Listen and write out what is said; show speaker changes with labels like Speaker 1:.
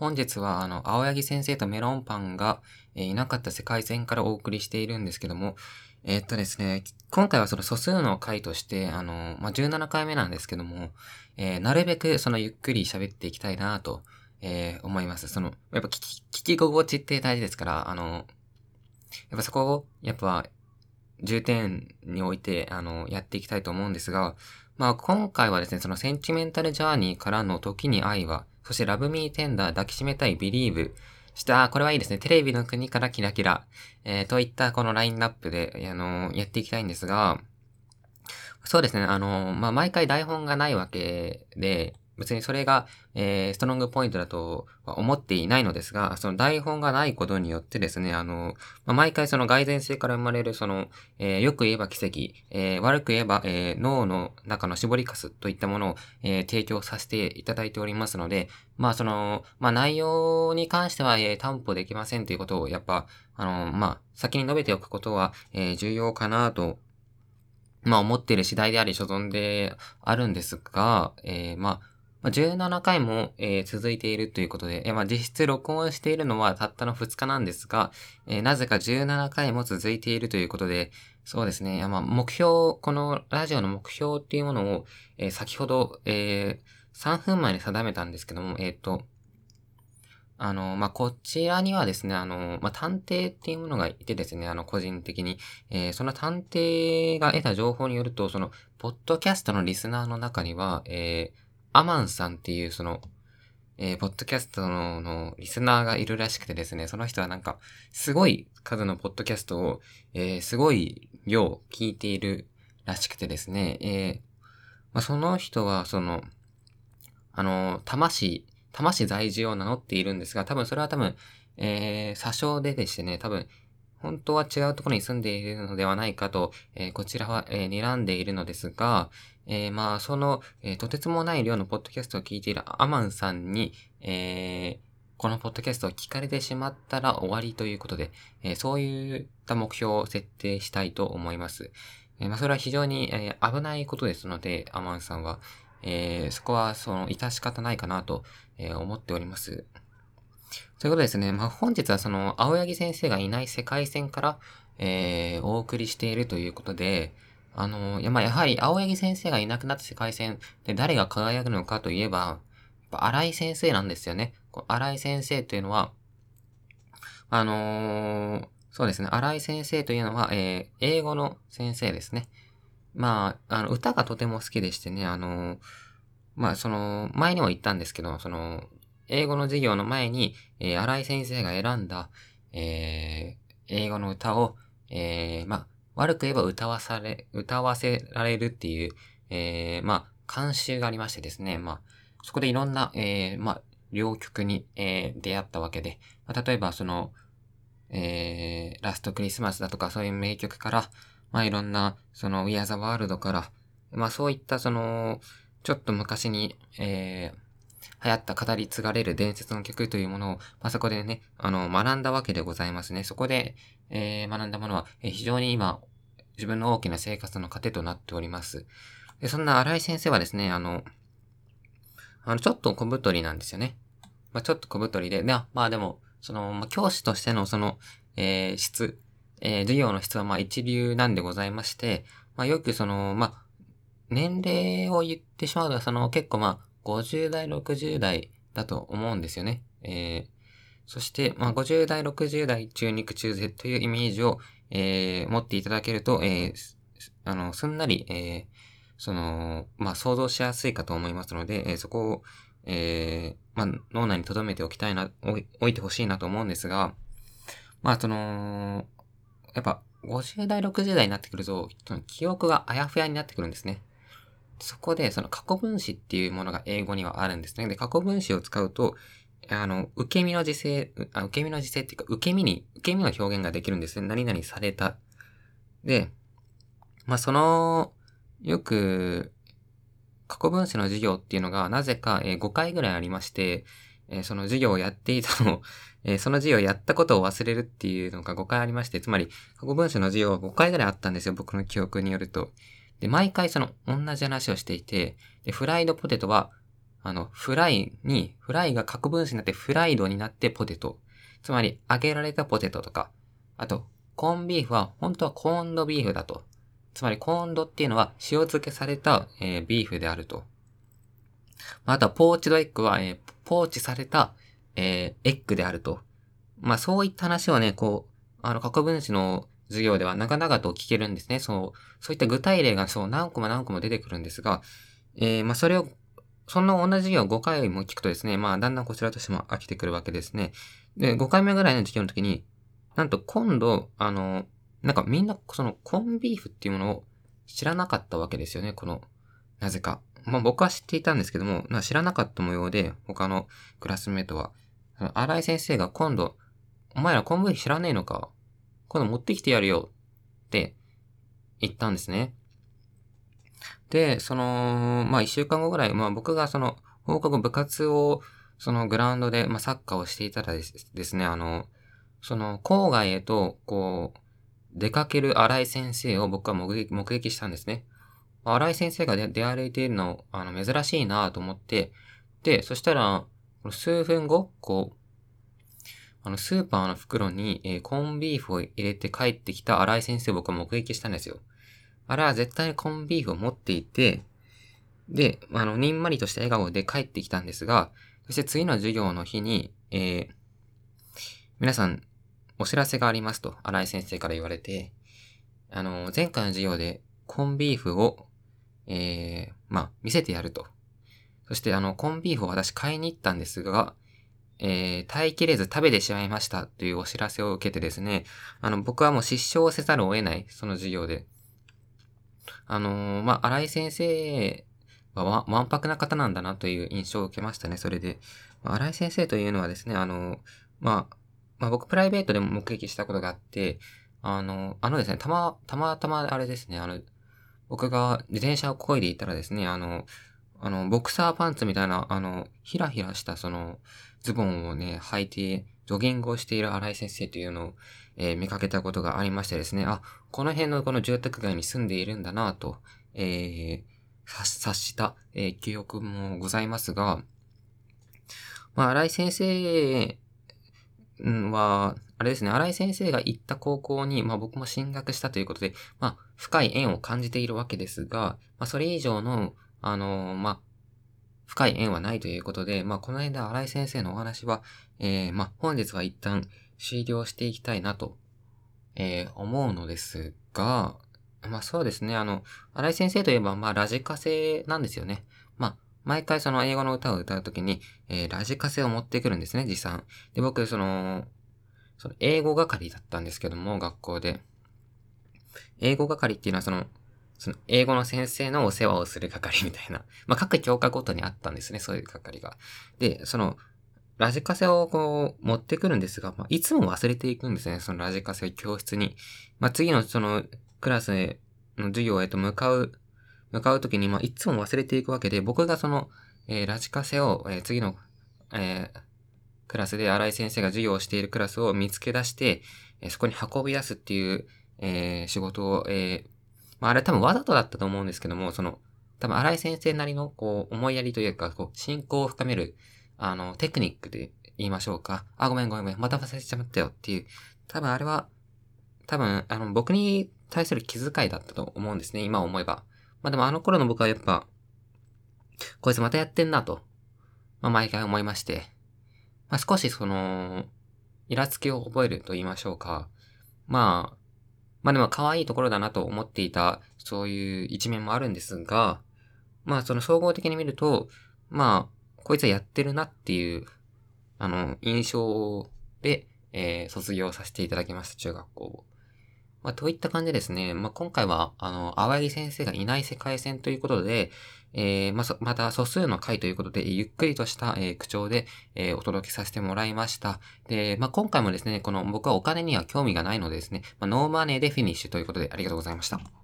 Speaker 1: 本日は、あの、青柳先生とメロンパンが、えー、いなかった世界線からお送りしているんですけども、えー、っとですね、今回はその素数の回として、あの、まあ、17回目なんですけども、えー、なるべくそのゆっくり喋っていきたいなと、え、思います。その、やっぱ聞き、聞き心地って大事ですから、あの、やっぱそこを、やっぱ、重点に置いて、あの、やっていきたいと思うんですが、まあ、今回はですね、そのセンチメンタルジャーニーからの時に愛は、そしてラブミーテンダー抱きしめたい Believe、した、これはいいですね。テレビの国からキラキラ、えー、といったこのラインナップで、あのー、やっていきたいんですが、そうですね、あのー、まあ、毎回台本がないわけで、別にそれが、えー、ストロングポイントだとは思っていないのですが、その台本がないことによってですね、あの、まあ、毎回その蓋然性から生まれる、その、えー、よく言えば奇跡、えー、悪く言えば、え脳の中の絞りかすといったものを、え提供させていただいておりますので、まあその、まあ内容に関しては、え担保できませんということを、やっぱ、あの、まあ、先に述べておくことは、え重要かなとまあ思っている次第であり所存であるんですが、えー、まあ、ま、17回も、えー、続いているということで、えー、まあ、実質録音しているのはたったの2日なんですが、えー、なぜか17回も続いているということで、そうですね。まあ、目標、このラジオの目標っていうものを、え、先ほど、え、3分前に定めたんですけども、えっ、と、あの、まあ、こちらにはですね、あの、まあ、探偵っていうものがいてですね、あの、個人的に、えー、その探偵が得た情報によると、その、ポッドキャストのリスナーの中には、えー、アマンさんっていうその、えー、ポッドキャストののリスナーがいるらしくてですね、その人はなんか、すごい数のポッドキャストを、えー、すごい量聞いているらしくてですね、えー、まあ、その人はその、あの、魂、魂在住を名乗っているんですが、多分それは多分、えー、詐称ででしてね、多分、本当は違うところに住んでいるのではないかと、えー、こちらは、えー、睨んでいるのですが、えー、まあ、その、えー、とてつもない量のポッドキャストを聞いているアマンさんに、えー、このポッドキャストを聞かれてしまったら終わりということで、えー、そういった目標を設定したいと思います。えー、まあ、それは非常に、えー、危ないことですので、アマンさんは、えー、そこは、その、致し方ないかなと、えー、思っております。ということですね。まあ、本日はその、青柳先生がいない世界線から、えー、お送りしているということで、あの、いや、ま、やはり、青柳先生がいなくなった世界線で誰が輝くのかといえば、荒井先生なんですよね。荒井先生というのは、あのー、そうですね、荒井先生というのは、えー、英語の先生ですね。まあ、あの、歌がとても好きでしてね、あのー、まあ、その、前にも言ったんですけど、その、英語の授業の前に、えー、荒井先生が選んだ、えー、英語の歌を、えー、まあ、悪く言えば歌わされ、歌わせられるっていう、えー、まあ、慣習がありましてですね、まあ、そこでいろんな、えー、まあ、両曲に、えー、出会ったわけで、まあ、例えばその、えー、ラストクリスマスだとかそういう名曲から、まあ、いろんな、その、We Are the World から、まあ、そういったその、ちょっと昔に、えー、流行った語り継がれる伝説の曲というものを、まあ、そこでね、あの、学んだわけでございますね。そこで、えー、学んだものは、えー、非常に今、自分の大きな生活の糧となっております。で、そんな荒井先生はですね、あの、あの、ちょっと小太りなんですよね。まあ、ちょっと小太りで、で、まあでも、その、まあ、教師としてのその、えー、質、えー、授業の質はまあ一流なんでございまして、まあよくその、まあ、年齢を言ってしまうと、その結構まあ、50代、60代だと思うんですよね。えー、そして、まあ、50代、60代、中肉中背というイメージを、えー、持っていただけると、えー、あの、すんなり、えー、その、まあ、想像しやすいかと思いますので、えー、そこを、えー、まあ、脳内に留めておきたいな、置いてほしいなと思うんですが、まあ、その、やっぱ、50代、60代になってくると、記憶があやふやになってくるんですね。そこで、その過去分詞っていうものが英語にはあるんですね。で、過去分詞を使うと、あの、受け身の時勢、あ受け身の時勢っていうか、受け身に、受け身の表現ができるんですね。何々された。で、まあ、その、よく、過去分詞の授業っていうのが、なぜか、え、5回ぐらいありまして、え、その授業をやっていたのを、え、その授業をやったことを忘れるっていうのが5回ありまして、つまり、過去分詞の授業は5回ぐらいあったんですよ、僕の記憶によると。で、毎回その、同じ話をしていて、で、フライドポテトは、あの、フライに、フライが核分子になってフライドになってポテト。つまり、揚げられたポテトとか、あと、コンビーフは本当はコーンドビーフだと。つまり、コーンドっていうのは塩漬けされた、えー、ビーフであると。まあとは、ポーチドエッグは、えー、ポーチされた、えー、エッグであると。まあ、そういった話をね、こう、あの、核分子の授業では長々と聞けるんですね。そう、そういった具体例がそう何個も何個も出てくるんですが、えー、まあ、それを、そんな同じ授業を5回も聞くとですね、まあ、だんだんこちらとしても飽きてくるわけですね。で、5回目ぐらいの授業の時に、なんと今度、あの、なんかみんな、そのコンビーフっていうものを知らなかったわけですよね、この、なぜか。まあ僕は知っていたんですけども、知らなかった模様で、他のクラスメートは、荒井先生が今度、お前らコンビーフ知らねえのか今度持ってきてやるよって言ったんですね。で、その、まあ一週間後ぐらい、まあ僕がその、放課後部活を、そのグラウンドで、まあサッカーをしていたらですね、あの、その郊外へと、こう、出かける荒井先生を僕は目撃したんですね。荒井先生が出歩いているの、あの、珍しいなと思って、で、そしたら、数分後、こう、あの、スーパーの袋に、えー、コンビーフを入れて帰ってきた荒井先生を僕は目撃したんですよ。あれは絶対にコンビーフを持っていて、で、あの、にんまりとした笑顔で帰ってきたんですが、そして次の授業の日に、えー、皆さん、お知らせがありますと、荒井先生から言われて、あの、前回の授業でコンビーフを、えー、まあ、見せてやると。そして、あの、コンビーフを私買いに行ったんですが、えー、耐えきれず食べてしまいましたというお知らせを受けてですね、あの、僕はもう失笑せざるを得ない、その授業で。あのー、まあ、荒井先生はわんぱくな方なんだなという印象を受けましたね、それで。荒井先生というのはですね、あのー、まあ、まあ僕プライベートでも目撃したことがあって、あの、あのですね、たま、たまたまあれですね、あの、僕が自転車を漕いでいたらですね、あの、あの、ボクサーパンツみたいな、あの、ひらひらしたその、ズボンをね、履いて、ジョギングをしている荒井先生というのを、えー、見かけたことがありましてですね、あ、この辺のこの住宅街に住んでいるんだなと、えー、察した、えー、記憶もございますが、まあ、荒井先生は、あれですね、荒井先生が行った高校に、まあ僕も進学したということで、まあ深い縁を感じているわけですが、まあそれ以上の、あのー、まあ、深い縁はないということで、まあこの間荒井先生のお話は、えー、まあ本日は一旦終了していきたいなと、えー、思うのですが、まあそうですね、あの、荒井先生といえば、まあラジカセなんですよね。まあ毎回その英語の歌を歌うときに、えー、ラジカセを持ってくるんですね、持参。で、僕、その、その英語係だったんですけども、学校で。英語係っていうのはその、その英語の先生のお世話をする係みたいな。まあ、各教科ごとにあったんですね、そういう係が。で、その、ラジカセをこう、持ってくるんですが、まあ、いつも忘れていくんですね、そのラジカセ教室に。まあ、次のその、クラスの授業へと向かう向かうときに、まあ、いつも忘れていくわけで、僕がその、えー、ラジカセを、えー、次の、えー、クラスで新井先生が授業をしているクラスを見つけ出して、え、そこに運び出すっていう、え、仕事を、えー、まあ、あれ多分わざとだったと思うんですけども、その、多分新井先生なりの、こう、思いやりというか、こう、信仰を深める、あの、テクニックで言いましょうか。あ、ごめんごめんごめん、また忘れちゃったよっていう、多分あれは、多分、あの、僕に対する気遣いだったと思うんですね、今思えば。まあでもあの頃の僕はやっぱ、こいつまたやってんなと、まあ毎回思いまして、まあ少しその、イラつきを覚えると言いましょうか。まあ、まあでも可愛いところだなと思っていた、そういう一面もあるんですが、まあその総合的に見ると、まあ、こいつはやってるなっていう、あの、印象で、えー、卒業させていただきました、中学校を。まあ、といった感じですね。まあ、今回は、あの、淡木先生がいない世界線ということで、えー、まあ、また素数の回ということで、ゆっくりとした、えー、口調で、えー、お届けさせてもらいました。で、まあ、今回もですね、この僕はお金には興味がないのでですね、まあ、ノーマネーでフィニッシュということでありがとうございました。